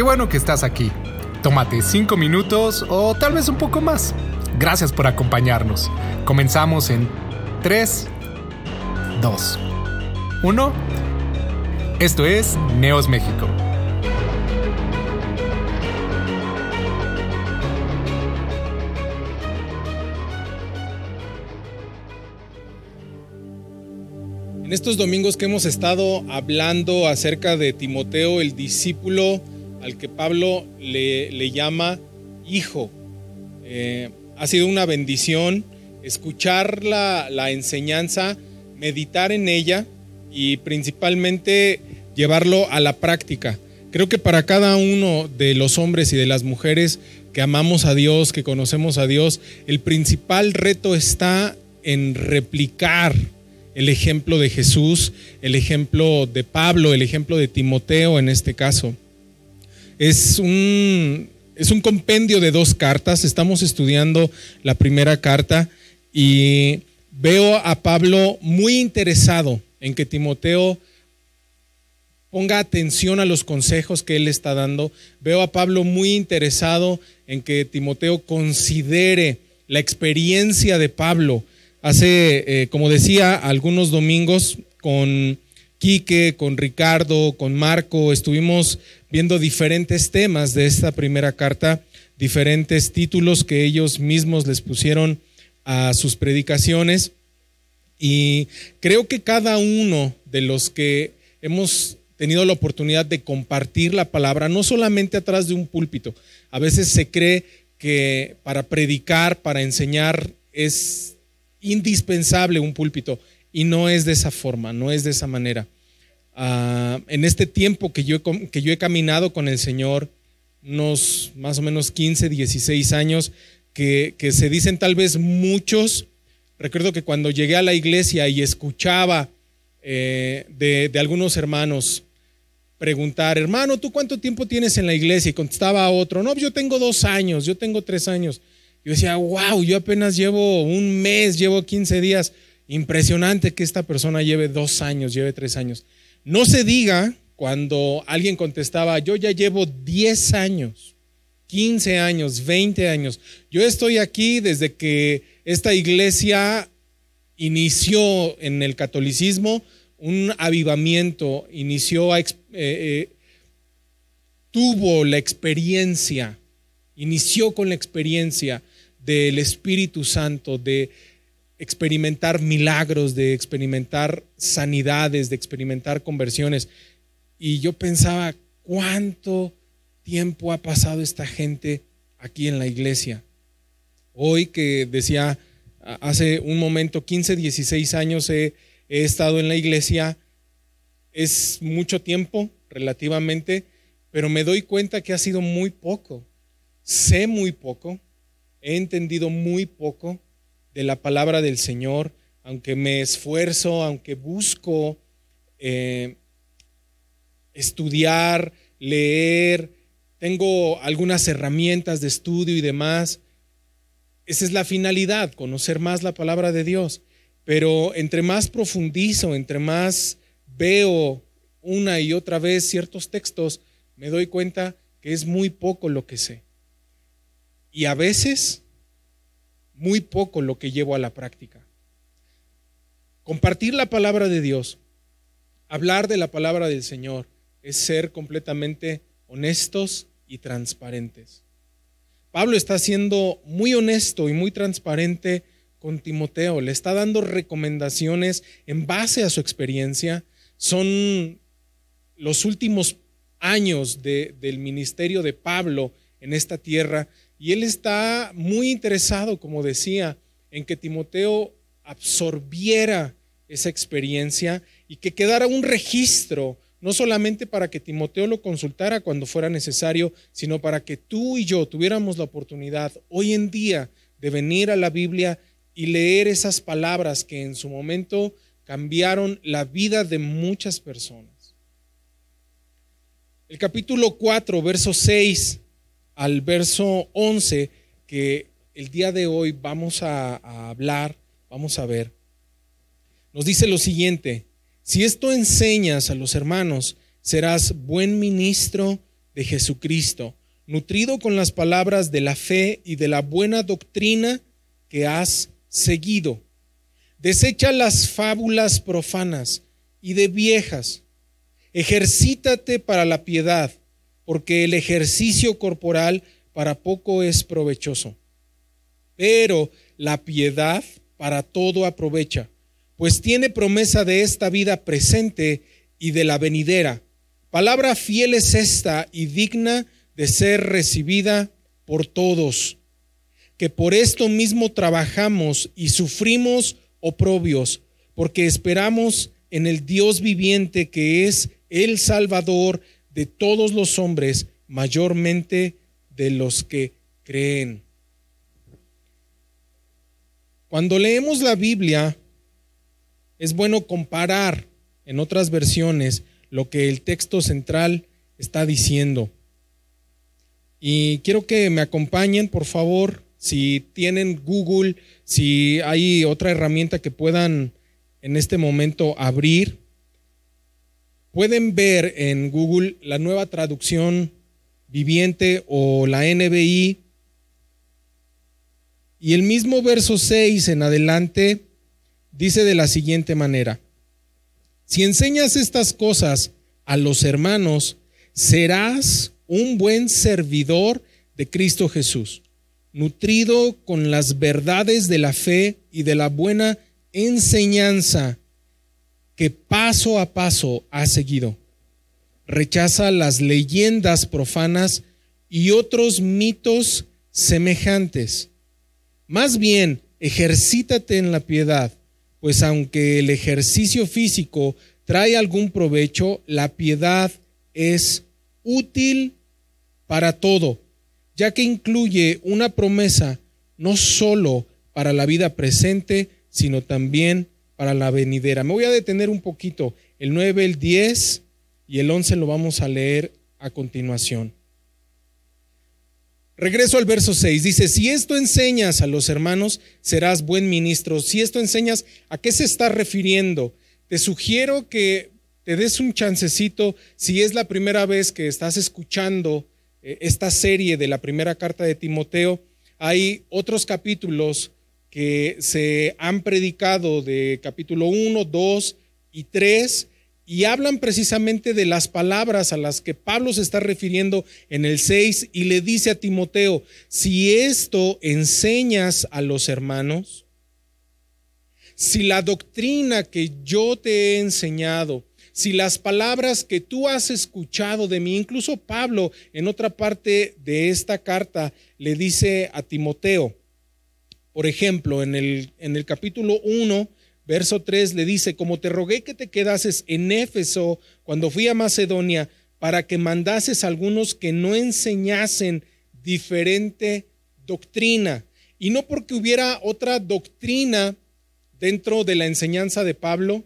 Qué bueno que estás aquí. Tómate cinco minutos o tal vez un poco más. Gracias por acompañarnos. Comenzamos en 3, 2, 1. Esto es Neos México. En estos domingos que hemos estado hablando acerca de Timoteo, el discípulo al que Pablo le, llama hijo, eh, ha sido una bendición escuchar la, la enseñanza, meditar en ella y principalmente llevarlo a la práctica. Creo que para cada uno de los hombres y de las mujeres que amamos a Dios, que conocemos a Dios, el principal reto está en replicar el ejemplo de Jesús, el ejemplo de Pablo, el ejemplo de Timoteo en este caso. Es un, es un compendio de dos cartas, estamos estudiando la primera carta y veo a Pablo muy interesado en que Timoteo ponga atención a los consejos que él está dando. Veo a Pablo muy interesado en que Timoteo considere la experiencia de Pablo, Hace, eh, como decía, algunos domingos con Quique, con Ricardo, con Marco, estuvimos viendo diferentes temas de esta primera carta, diferentes títulos que ellos mismos les pusieron a sus predicaciones. Y creo que cada uno de los que hemos tenido la oportunidad de compartir la palabra, no solamente atrás de un púlpito, a veces se cree que para predicar, para enseñar, es indispensable un púlpito y no es de esa forma, no es de esa manera. Ah, en este tiempo que yo, he, que yo he caminado con el Señor, unos más o menos 15, 16 años, que, se dicen tal vez muchos, recuerdo que cuando llegué a la iglesia y escuchaba eh, de, algunos hermanos, preguntar, hermano, ¿tú cuánto tiempo tienes en la iglesia? Y contestaba a otro, no, yo tengo dos años, yo tengo tres años. Yo decía, wow, yo apenas llevo un mes, llevo 15 días. Impresionante que esta persona lleve dos años, lleve tres años. No se diga cuando alguien contestaba, yo ya llevo 10 años, 15 años, 20 años. Yo estoy aquí desde que esta iglesia inició en el catolicismo un avivamiento, inició, eh, eh, tuvo la experiencia, inició con la experiencia del Espíritu Santo, de experimentar milagros, de experimentar sanidades, de experimentar conversiones. Y yo pensaba, ¿cuánto tiempo ha pasado esta gente aquí en la iglesia? Hoy que decía, hace un momento, 15, 16 años he, estado en la iglesia, es mucho tiempo relativamente, pero me doy cuenta que ha sido muy poco. Sé muy poco he entendido muy poco de la palabra del Señor, aunque me esfuerzo, aunque busco eh, estudiar, leer, tengo algunas herramientas de estudio y demás. Esa es la finalidad, conocer más la palabra de Dios. Pero entre más profundizo, entre más veo una y otra vez ciertos textos, me doy cuenta que es muy poco lo que sé. Y a veces, muy poco lo que llevo a la práctica. Compartir la palabra de Dios, hablar de la palabra del Señor, es ser completamente honestos y transparentes. Pablo está siendo muy honesto y muy transparente con Timoteo, le está dando recomendaciones en base a su experiencia. Son los últimos años del ministerio de Pablo en esta tierra y él está muy interesado, como decía, en que Timoteo absorbiera esa experiencia y que quedara un registro, no solamente para que Timoteo lo consultara cuando fuera necesario, sino para que tú y yo tuviéramos la oportunidad hoy en día de venir a la Biblia y leer esas palabras que en su momento cambiaron la vida de muchas personas. El capítulo 4, verso 6 al verso 11 que el día de hoy vamos a, hablar, vamos a ver. Nos dice lo siguiente, si esto enseñas a los hermanos, serás buen ministro de Jesucristo, nutrido con las palabras de la fe y de la buena doctrina que has seguido. Desecha las fábulas profanas y de viejas. Ejercítate para la piedad, porque el ejercicio corporal para poco es provechoso. Pero la piedad para todo aprovecha, pues tiene promesa de esta vida presente y de la venidera. Palabra fiel es esta y digna de ser recibida por todos, que por esto mismo trabajamos y sufrimos oprobios, porque esperamos en el Dios viviente que es el Salvador de todos los hombres, mayormente de los que creen. Cuando leemos la Biblia, es bueno comparar en otras versiones lo que el texto central está diciendo. Y quiero que me acompañen, por favor, si tienen Google, si hay otra herramienta que puedan en este momento abrir. Pueden ver en Google la nueva traducción viviente o la NBI. Y el mismo verso 6 en adelante dice de la siguiente manera, si enseñas estas cosas a los hermanos, serás un buen servidor de Cristo Jesús, nutrido con las verdades de la fe y de la buena enseñanza que paso a paso ha seguido. Rechaza las leyendas profanas y otros mitos semejantes. Más bien, ejercítate en la piedad, pues aunque el ejercicio físico trae algún provecho, la piedad es útil para todo, ya que incluye una promesa no solo para la vida presente, sino también para la venidera. Me voy a detener un poquito. El 9, el 10 y el 11 lo vamos a leer a continuación. Regreso al verso 6. Dice, si esto enseñas a los hermanos, serás buen ministro. Si esto enseñas, ¿a qué se está refiriendo? Te sugiero que te des un chancecito si es la primera vez que estás escuchando eh, esta serie de la primera carta de Timoteo. Hay otros capítulos que se han predicado de capítulo 1, 2 y 3 y hablan precisamente de las palabras a las que Pablo se está refiriendo en el 6 y le dice a Timoteo, si esto enseñas a los hermanos, si la doctrina que yo te he enseñado, si las palabras que tú has escuchado de mí, incluso Pablo en otra parte de esta carta le dice a Timoteo, por ejemplo, en el, en el capítulo 1, verso 3 le dice, como te rogué que te quedases en Éfeso cuando fui a Macedonia, para que mandases a algunos que no enseñasen diferente doctrina. Y no porque hubiera otra doctrina dentro de la enseñanza de Pablo,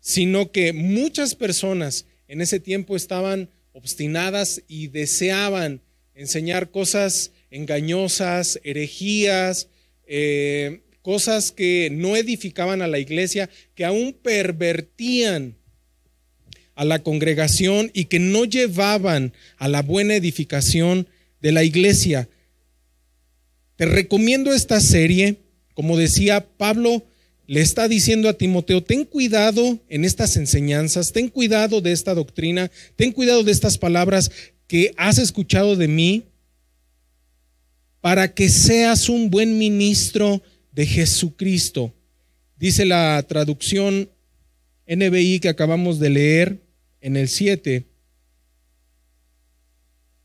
sino que muchas personas en ese tiempo estaban obstinadas y deseaban enseñar cosas engañosas, herejías, eh, cosas que no edificaban a la iglesia, que aún pervertían a la congregación y que no llevaban a la buena edificación de la iglesia. Te recomiendo esta serie, como decía Pablo, le está diciendo a Timoteo, ten cuidado en estas enseñanzas, ten cuidado de esta doctrina, ten cuidado de estas palabras que has escuchado de mí, para que seas un buen ministro de Jesucristo. Dice la traducción NBI que acabamos de leer en el 7,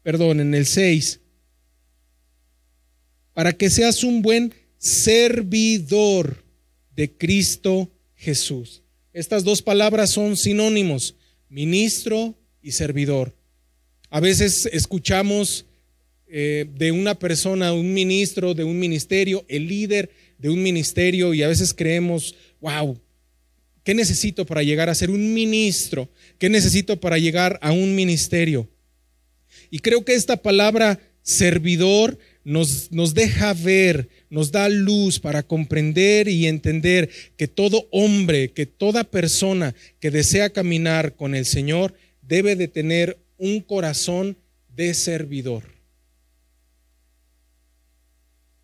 perdón, en el 6, para que seas un buen servidor de Cristo Jesús. Estas dos palabras son sinónimos, ministro y servidor. A veces escuchamos eh, de una persona, un ministro de un ministerio, el líder de un ministerio y a veces creemos, wow, ¿qué necesito para llegar a ser un ministro? ¿Qué necesito para llegar a un ministerio? Y creo que esta palabra servidor nos, nos, deja ver, nos da luz para comprender y entender que todo hombre, que toda persona que desea caminar con el Señor debe de tener un corazón de servidor.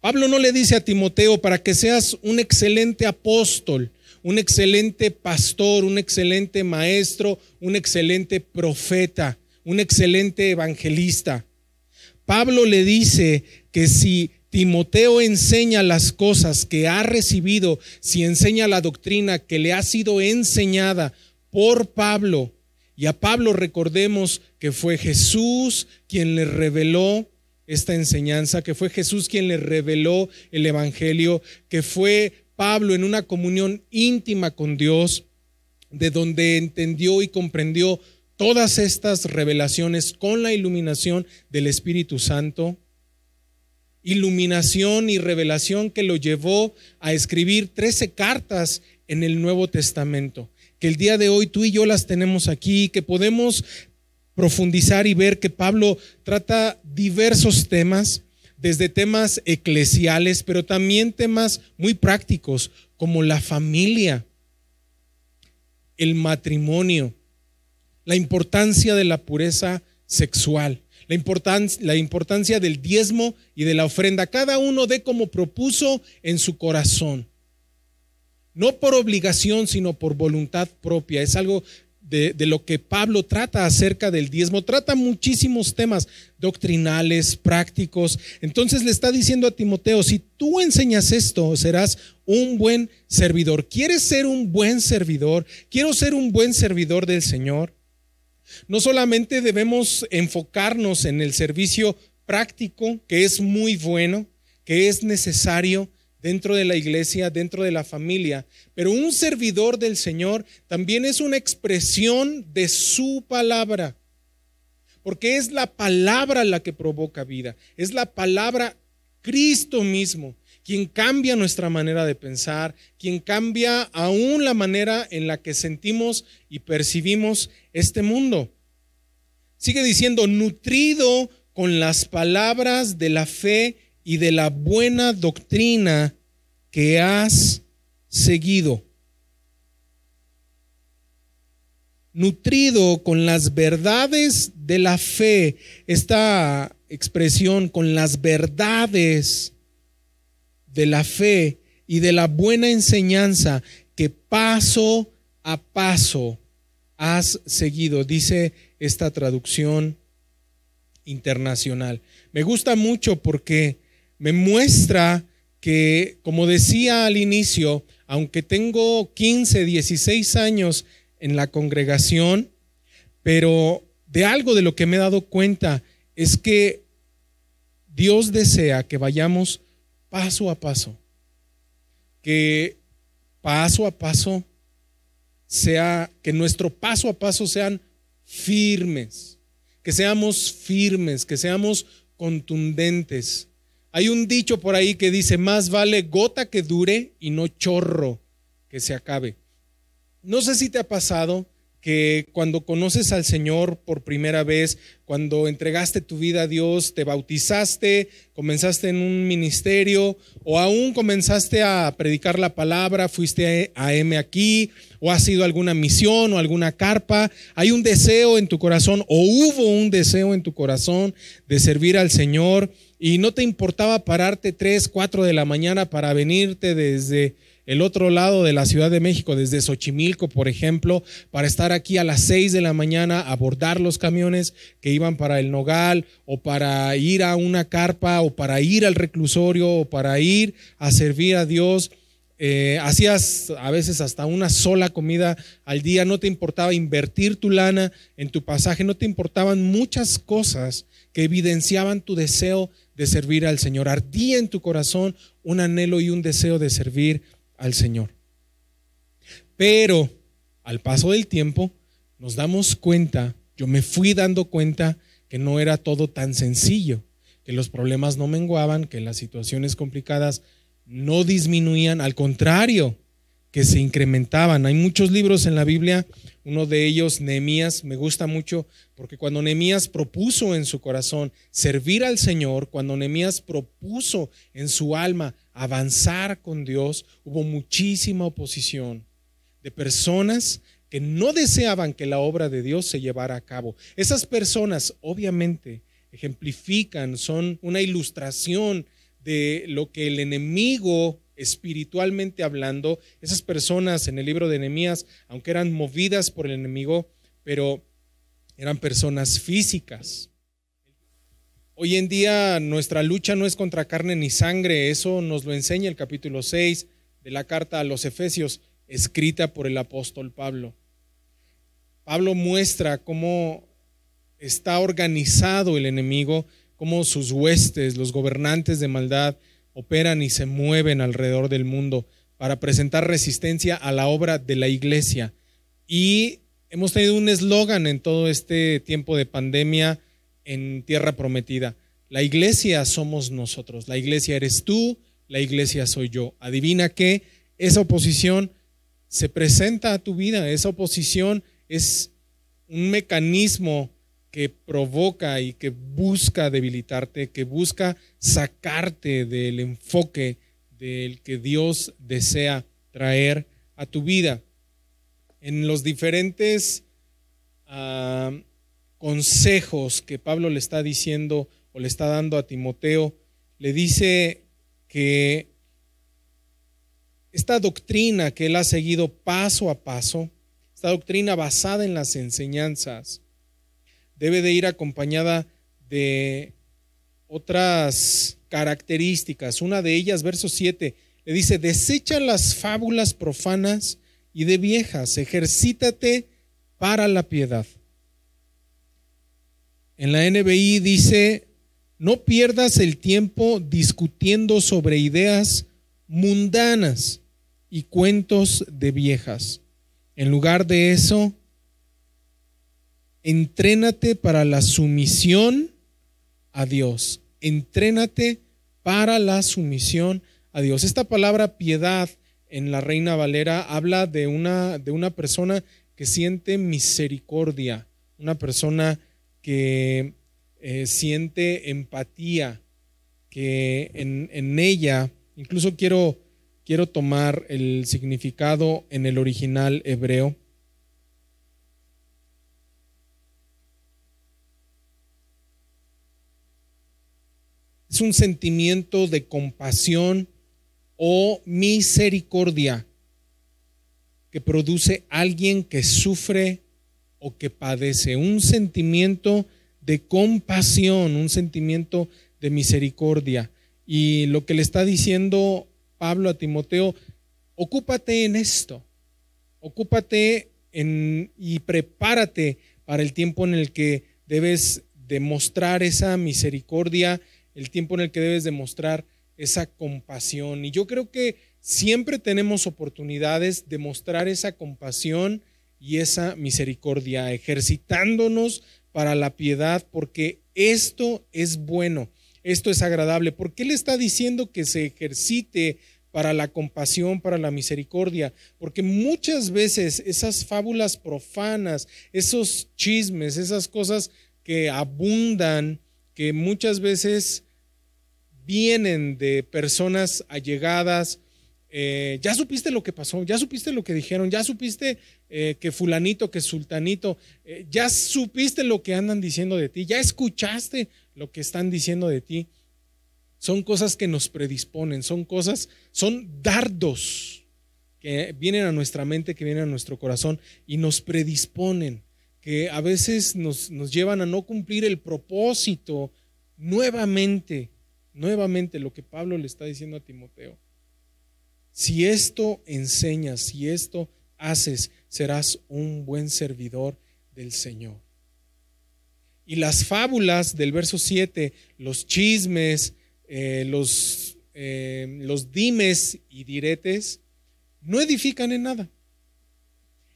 Pablo no le dice a Timoteo para que seas un excelente apóstol, un excelente pastor, un excelente maestro, un excelente profeta, un excelente evangelista. Pablo le dice que si Timoteo enseña las cosas que ha recibido, si enseña la doctrina que le ha sido enseñada por Pablo, y a Pablo recordemos que fue Jesús quien le reveló esta enseñanza, que fue Jesús quien le reveló el Evangelio, que fue Pablo en una comunión íntima con Dios, de donde entendió y comprendió todas estas revelaciones con la iluminación del Espíritu Santo. Iluminación y revelación que lo llevó a escribir 13 cartas en el Nuevo Testamento que el día de hoy tú y yo las tenemos aquí, que podemos profundizar y ver que Pablo trata diversos temas, desde temas eclesiales, pero también temas muy prácticos, como la familia, el matrimonio, la importancia de la pureza sexual, la importancia, la importancia del diezmo y de la ofrenda. Cada uno de como propuso en su corazón no por obligación, sino por voluntad propia. Es algo de, lo que Pablo trata acerca del diezmo. Trata muchísimos temas doctrinales, prácticos. Entonces le está diciendo a Timoteo, si tú enseñas esto, serás un buen servidor. ¿Quieres ser un buen servidor? Quiero ser un buen servidor del Señor. No solamente debemos enfocarnos en el servicio práctico, que es muy bueno, que es necesario, dentro de la iglesia, dentro de la familia. Pero un servidor del Señor también es una expresión de su palabra. Porque es la palabra la que provoca vida. Es la palabra Cristo mismo quien cambia nuestra manera de pensar, quien cambia aún la manera en la que sentimos y percibimos este mundo. Sigue diciendo, nutrido con las palabras de la fe y de la buena doctrina que has seguido. Nutrido con las verdades de la fe, esta expresión con las verdades de la fe y de la buena enseñanza que paso a paso has seguido, dice esta traducción internacional. Me gusta mucho porque me muestra que, como decía al inicio, aunque tengo 15, 16 años en la congregación, pero de algo de lo que me he dado cuenta es que Dios desea que vayamos paso a paso, que paso a paso sea, que nuestro paso a paso sean firmes, que seamos firmes, que seamos contundentes, hay un dicho por ahí que dice, más vale gota que dure y no chorro que se acabe. No sé si te ha pasado que cuando conoces al Señor por primera vez, cuando entregaste tu vida a Dios, te bautizaste, comenzaste en un ministerio o aún comenzaste a predicar la palabra, fuiste a M aquí o has sido alguna misión o alguna carpa, hay un deseo en tu corazón o hubo un deseo en tu corazón de servir al Señor y no te importaba pararte 3, 4 de la mañana para venirte desde el otro lado de la Ciudad de México, desde Xochimilco, por ejemplo, para estar aquí a las 6 de la mañana, abordar los camiones que iban para el Nogal, o para ir a una carpa, o para ir al reclusorio, o para ir a servir a Dios. Eh, hacías a veces hasta una sola comida al día, no te importaba invertir tu lana en tu pasaje, no te importaban muchas cosas que evidenciaban tu deseo de servir al Señor. Ardía en tu corazón un anhelo y un deseo de servir al Señor. Pero al paso del tiempo nos damos cuenta, yo me fui dando cuenta que no era todo tan sencillo, que los problemas no menguaban, que las situaciones complicadas no disminuían, al contrario, que se incrementaban. Hay muchos libros en la Biblia, uno de ellos, Nehemías, me gusta mucho porque cuando Nehemías propuso en su corazón servir al Señor, cuando Nehemías propuso en su alma avanzar con Dios, hubo muchísima oposición de personas que no deseaban que la obra de Dios se llevara a cabo. Esas personas, obviamente, ejemplifican, son una ilustración de lo que el enemigo espiritualmente hablando, esas personas en el libro de Nehemías, aunque eran movidas por el enemigo, pero eran personas físicas. Hoy en día nuestra lucha no es contra carne ni sangre, eso nos lo enseña el capítulo 6 de la carta a los Efesios, escrita por el apóstol Pablo. Pablo muestra cómo está organizado el enemigo, cómo sus huestes, los gobernantes de maldad, operan y se mueven alrededor del mundo para presentar resistencia a la obra de la iglesia. Y hemos tenido un eslogan en todo este tiempo de pandemia en Tierra Prometida. La iglesia somos nosotros, la iglesia eres tú, la iglesia soy yo. Adivina qué, esa oposición se presenta a tu vida, esa oposición es un mecanismo que provoca y que busca debilitarte, que busca sacarte del enfoque del que Dios desea traer a tu vida. En los diferentes ah, consejos que Pablo le está diciendo o le está dando a Timoteo, le dice que esta doctrina que él ha seguido paso a paso, esta doctrina basada en las enseñanzas, debe de ir acompañada de otras características. Una de ellas, verso 7, le dice, desecha las fábulas profanas y de viejas, ejercítate para la piedad. En la NBI dice, no pierdas el tiempo discutiendo sobre ideas mundanas y cuentos de viejas. En lugar de eso, entrénate para la sumisión a Dios. Entrénate para la sumisión a Dios. Esta palabra piedad en la Reina Valera habla de una, de una persona que siente misericordia, una persona que eh, siente empatía, que en, en ella, incluso quiero, quiero tomar el significado en el original hebreo, es un sentimiento de compasión o misericordia que produce alguien que sufre o que padece. Un sentimiento de compasión, un sentimiento de misericordia. Y lo que le está diciendo Pablo a Timoteo, ocúpate en esto, ocúpate en, y prepárate para el tiempo en el que debes demostrar esa misericordia el tiempo en el que debes demostrar esa compasión. Y yo creo que siempre tenemos oportunidades de mostrar esa compasión y esa misericordia, ejercitándonos para la piedad, porque esto es bueno, esto es agradable. ¿Por qué le está diciendo que se ejercite para la compasión, para la misericordia? Porque muchas veces esas fábulas profanas, esos chismes, esas cosas que abundan, que muchas veces vienen de personas allegadas. Eh, ya supiste lo que pasó, ya supiste lo que dijeron, ya supiste eh, que fulanito, que sultanito, eh, ya supiste lo que andan diciendo de ti, ya escuchaste lo que están diciendo de ti. Son cosas que nos predisponen, son cosas, son dardos que vienen a nuestra mente, que vienen a nuestro corazón y nos predisponen que a veces nos, llevan a no cumplir el propósito nuevamente, nuevamente lo que Pablo le está diciendo a Timoteo. Si esto enseñas, si esto haces, serás un buen servidor del Señor. Y las fábulas del verso 7, los chismes, eh, los, eh, los dimes y diretes, no edifican en nada.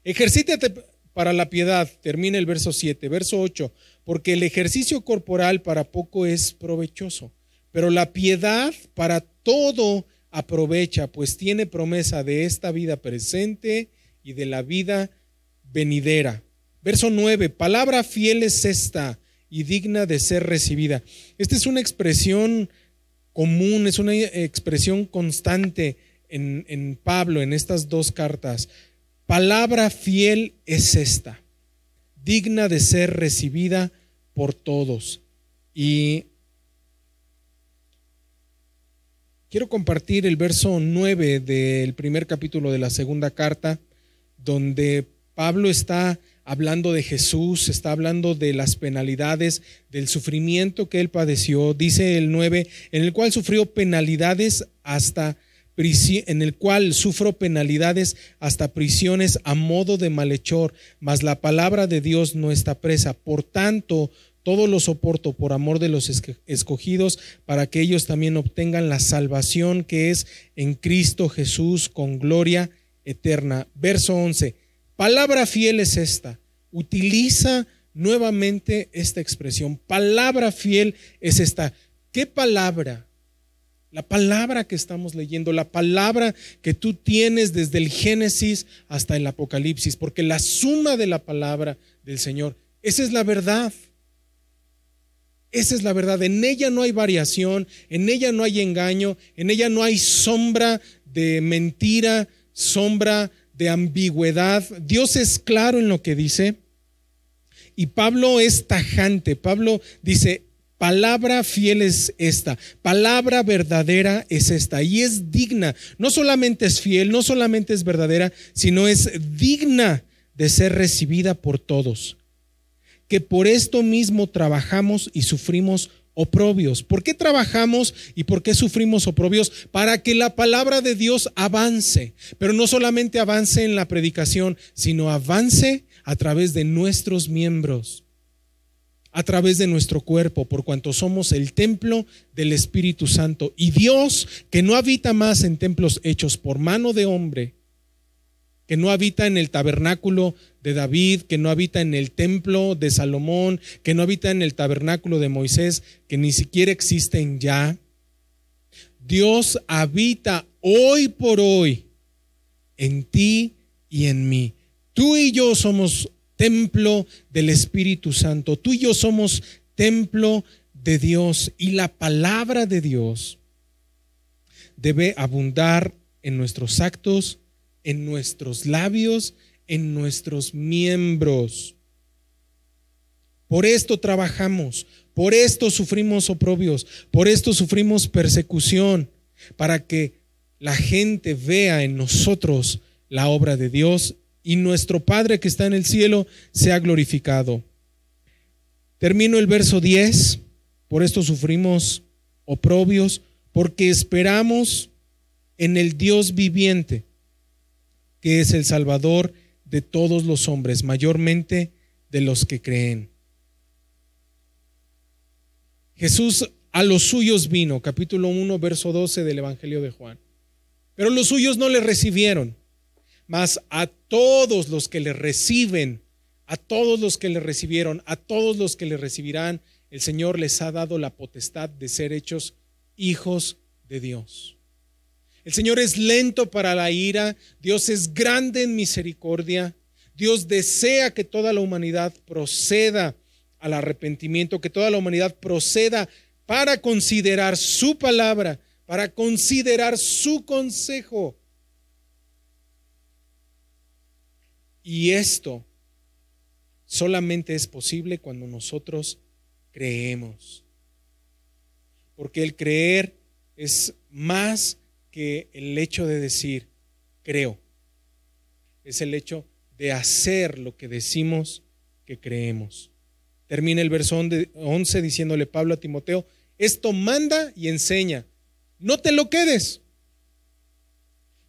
Ejercítate para la piedad, termina el verso 7, verso 8, porque el ejercicio corporal para poco es provechoso, pero la piedad para todo aprovecha, pues tiene promesa de esta vida presente y de la vida venidera. Verso 9, palabra fiel es esta y digna de ser recibida. Esta es una expresión común, es una expresión constante en, en Pablo en estas dos cartas. Palabra fiel es esta, digna de ser recibida por todos. Y quiero compartir el verso 9 del primer capítulo de la segunda carta, donde Pablo está hablando de Jesús, está hablando de las penalidades, del sufrimiento que él padeció. Dice el 9, en el cual sufrió penalidades hasta en el cual sufro penalidades hasta prisiones a modo de malhechor, mas la palabra de Dios no está presa. Por tanto, todo lo soporto por amor de los escogidos, para que ellos también obtengan la salvación que es en Cristo Jesús con gloria eterna. Verso 11. Palabra fiel es esta. Utiliza nuevamente esta expresión. Palabra fiel es esta. ¿Qué palabra? La palabra que estamos leyendo, la palabra que tú tienes desde el Génesis hasta el Apocalipsis, porque la suma de la palabra del Señor, esa es la verdad. Esa es la verdad. En ella no hay variación, en ella no hay engaño, en ella no hay sombra de mentira, sombra de ambigüedad. Dios es claro en lo que dice. Y Pablo es tajante. Pablo dice, Palabra fiel es esta, palabra verdadera es esta y es digna. No solamente es fiel, no solamente es verdadera, sino es digna de ser recibida por todos. Que por esto mismo trabajamos y sufrimos oprobios. ¿Por qué trabajamos y por qué sufrimos oprobios? Para que la palabra de Dios avance, pero no solamente avance en la predicación, sino avance a través de nuestros miembros a través de nuestro cuerpo, por cuanto somos el templo del Espíritu Santo. Y Dios, que no habita más en templos hechos por mano de hombre, que no habita en el tabernáculo de David, que no habita en el templo de Salomón, que no habita en el tabernáculo de Moisés, que ni siquiera existen ya. Dios habita hoy por hoy en ti y en mí. Tú y yo somos templo del Espíritu Santo. Tú y yo somos templo de Dios y la palabra de Dios debe abundar en nuestros actos, en nuestros labios, en nuestros miembros. Por esto trabajamos, por esto sufrimos oprobios, por esto sufrimos persecución, para que la gente vea en nosotros la obra de Dios y nuestro Padre que está en el cielo sea glorificado. Termino el verso 10, por esto sufrimos oprobios, porque esperamos en el Dios viviente, que es el Salvador de todos los hombres, mayormente de los que creen. Jesús a los suyos vino, capítulo 1, verso 12 del Evangelio de Juan. Pero los suyos no le recibieron. Mas a todos los que le reciben, a todos los que le recibieron, a todos los que le recibirán, el Señor les ha dado la potestad de ser hechos hijos de Dios. El Señor es lento para la ira, Dios es grande en misericordia, Dios desea que toda la humanidad proceda al arrepentimiento, que toda la humanidad proceda para considerar su palabra, para considerar su consejo. Y esto solamente es posible cuando nosotros creemos. Porque el creer es más que el hecho de decir, creo. Es el hecho de hacer lo que decimos que creemos. Termina el verso 11 diciéndole Pablo a Timoteo, esto manda y enseña. No te lo quedes.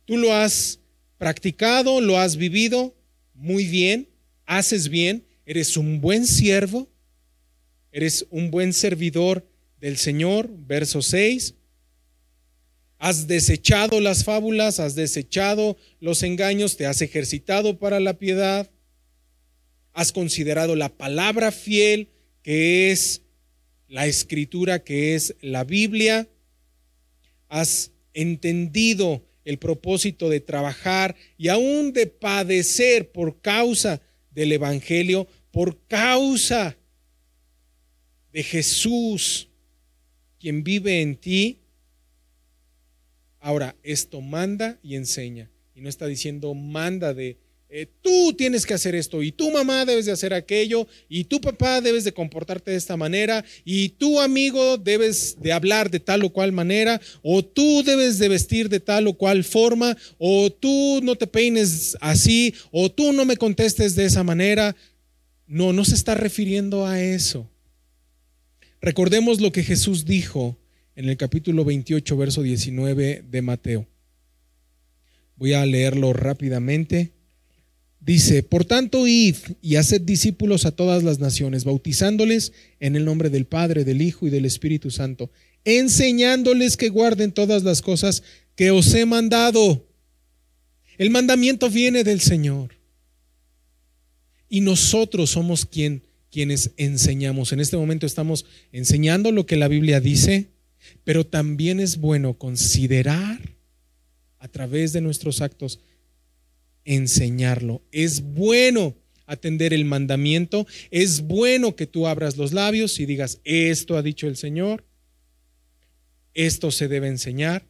Tú lo has practicado, lo has vivido, muy bien, haces bien, eres un buen siervo, eres un buen servidor del Señor, verso 6. Has desechado las fábulas, has desechado los engaños, te has ejercitado para la piedad, has considerado la palabra fiel, que es la escritura, que es la Biblia, has entendido el propósito de trabajar y aún de padecer por causa del Evangelio, por causa de Jesús, quien vive en ti. Ahora, esto manda y enseña. Y no está diciendo manda de eh, tú tienes que hacer esto y tu mamá debes de hacer aquello y tu papá debes de comportarte de esta manera y tu amigo debes de hablar de tal o cual manera o tú debes de vestir de tal o cual forma o tú no te peines así o tú no me contestes de esa manera. No, no se está refiriendo a eso. Recordemos lo que Jesús dijo en el capítulo 28, verso 19 de Mateo. Voy a leerlo rápidamente. Dice, por tanto, id y haced discípulos a todas las naciones, bautizándoles en el nombre del Padre, del Hijo y del Espíritu Santo, enseñándoles que guarden todas las cosas que os he mandado. El mandamiento viene del Señor. Y nosotros somos quien, quienes enseñamos. En este momento estamos enseñando lo que la Biblia dice, pero también es bueno considerar a través de nuestros actos enseñarlo. Es bueno atender el mandamiento. Es bueno que tú abras los labios y digas, esto ha dicho el Señor, esto se debe enseñar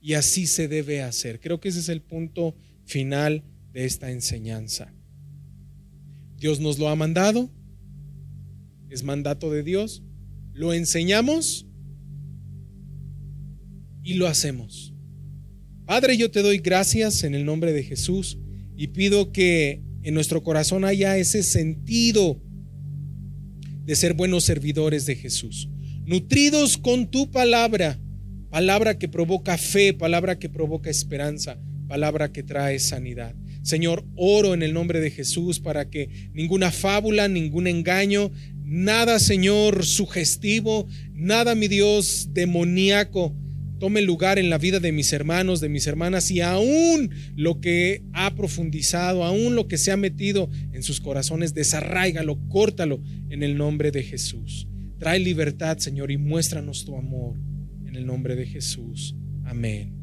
y así se debe hacer. Creo que ese es el punto final de esta enseñanza. Dios nos lo ha mandado, es mandato de Dios, lo enseñamos y lo hacemos. Padre, yo te doy gracias en el nombre de Jesús y pido que en nuestro corazón haya ese sentido de ser buenos servidores de Jesús, nutridos con tu palabra, palabra que provoca fe, palabra que provoca esperanza, palabra que trae sanidad. Señor, oro en el nombre de Jesús para que ninguna fábula, ningún engaño, nada, Señor, sugestivo, nada, mi Dios, demoníaco, tome lugar en la vida de mis hermanos, de mis hermanas y aún lo que ha profundizado, aún lo que se ha metido en sus corazones, desarráigalo, córtalo en el nombre de Jesús. Trae libertad, Señor, y muéstranos tu amor en el nombre de Jesús. Amén.